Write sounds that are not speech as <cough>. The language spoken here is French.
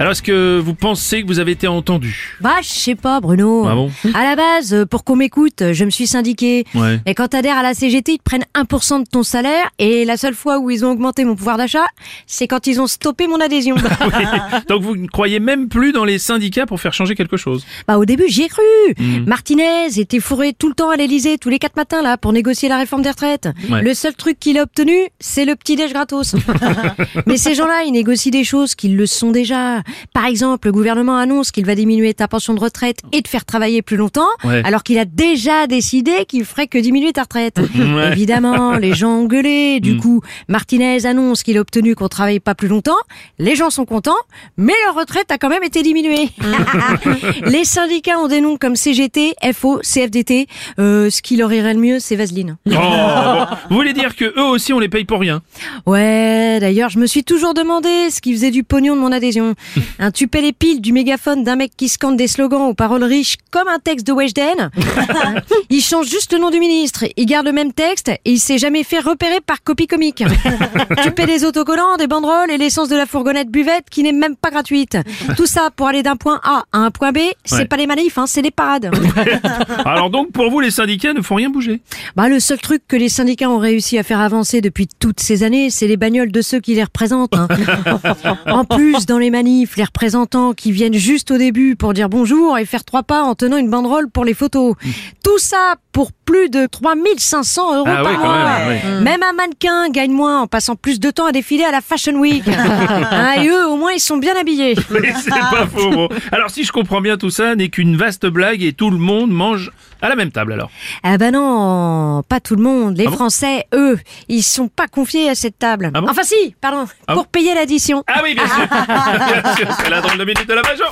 Alors, est-ce que vous pensez que vous avez été entendu? Bah, je sais pas, Bruno. Ah bon? À la base, euh, pour qu'on m'écoute, je me suis syndiqué. Ouais. Et quand t'adhères à la CGT, ils te prennent 1% de ton salaire. Et la seule fois où ils ont augmenté mon pouvoir d'achat, c'est quand ils ont stoppé mon adhésion. <laughs> Donc, vous ne croyez même plus dans les syndicats pour faire changer quelque chose? Bah, au début, j'y ai cru. Hmm. Martinez était fourré tout le temps à l'Elysée, tous les quatre matins, là, pour négocier la réforme des retraites. Ouais. Le seul truc qu'il a obtenu, c'est le petit déj gratos. <laughs> Mais ces gens-là, ils négocient des choses qu'ils le sont déjà. Par exemple, le gouvernement annonce qu'il va diminuer ta pension de retraite et te faire travailler plus longtemps, Ouais. alors qu'il a déjà décidé qu'il ferait que diminuer ta retraite. Ouais. Évidemment, les gens ont gueulé. Du Mm. coup, Martinez annonce qu'il a obtenu qu'on travaille pas plus longtemps. Les gens sont contents, mais leur retraite a quand même été diminuée. <laughs> les syndicats ont des noms comme CGT, FO, CFDT. Euh, ce qui leur irait le mieux, c'est Vaseline. Oh, bon. Vous voulez dire que eux aussi, on les paye pour rien? Ouais, d'ailleurs, je me suis toujours demandé ce qui faisait du pognon de mon adhésion. Un tu paies les piles du mégaphone d'un mec qui scande des slogans aux paroles riches comme un texte de Weshden. <laughs> il change juste le nom du ministre, il garde le même texte et il s'est jamais fait repérer par copie comique. <laughs> tu paies des autocollants, des banderoles et l'essence de la fourgonnette buvette qui n'est même pas gratuite. Tout ça pour aller d'un point A à un point B, c'est Ouais. pas les manifs, hein, c'est les parades. <laughs> Alors donc, pour vous, les syndicats ne font rien bouger? Bah, le seul truc que les syndicats ont réussi à faire avancer depuis toutes ces années, c'est les bagnoles de ceux qui les représentent. hein. en plus, dans les manifs, les représentants qui viennent juste au début pour dire bonjour et faire trois pas en tenant une banderole pour les photos. Tout ça pour plus de 3500 euros Ah par oui, quand mois. même, oui. Même un mannequin gagne moins en passant plus de temps à défiler à la Fashion Week. <laughs> Hein, et eux, au moins, ils sont bien habillés. <laughs> Mais c'est pas faux. bon. Alors, si je comprends bien, tout ça n'est qu'une vaste blague et tout le monde mange à la même table alors. Ah ben non, pas tout le monde. Les Ah bon Français, eux, ils sont pas confiés à cette table. Ah bon enfin si, pardon, Ah pour bon payer l'addition. Ah oui, bien sûr. <laughs> Bien sûr, c'est la drôle de minute de la major.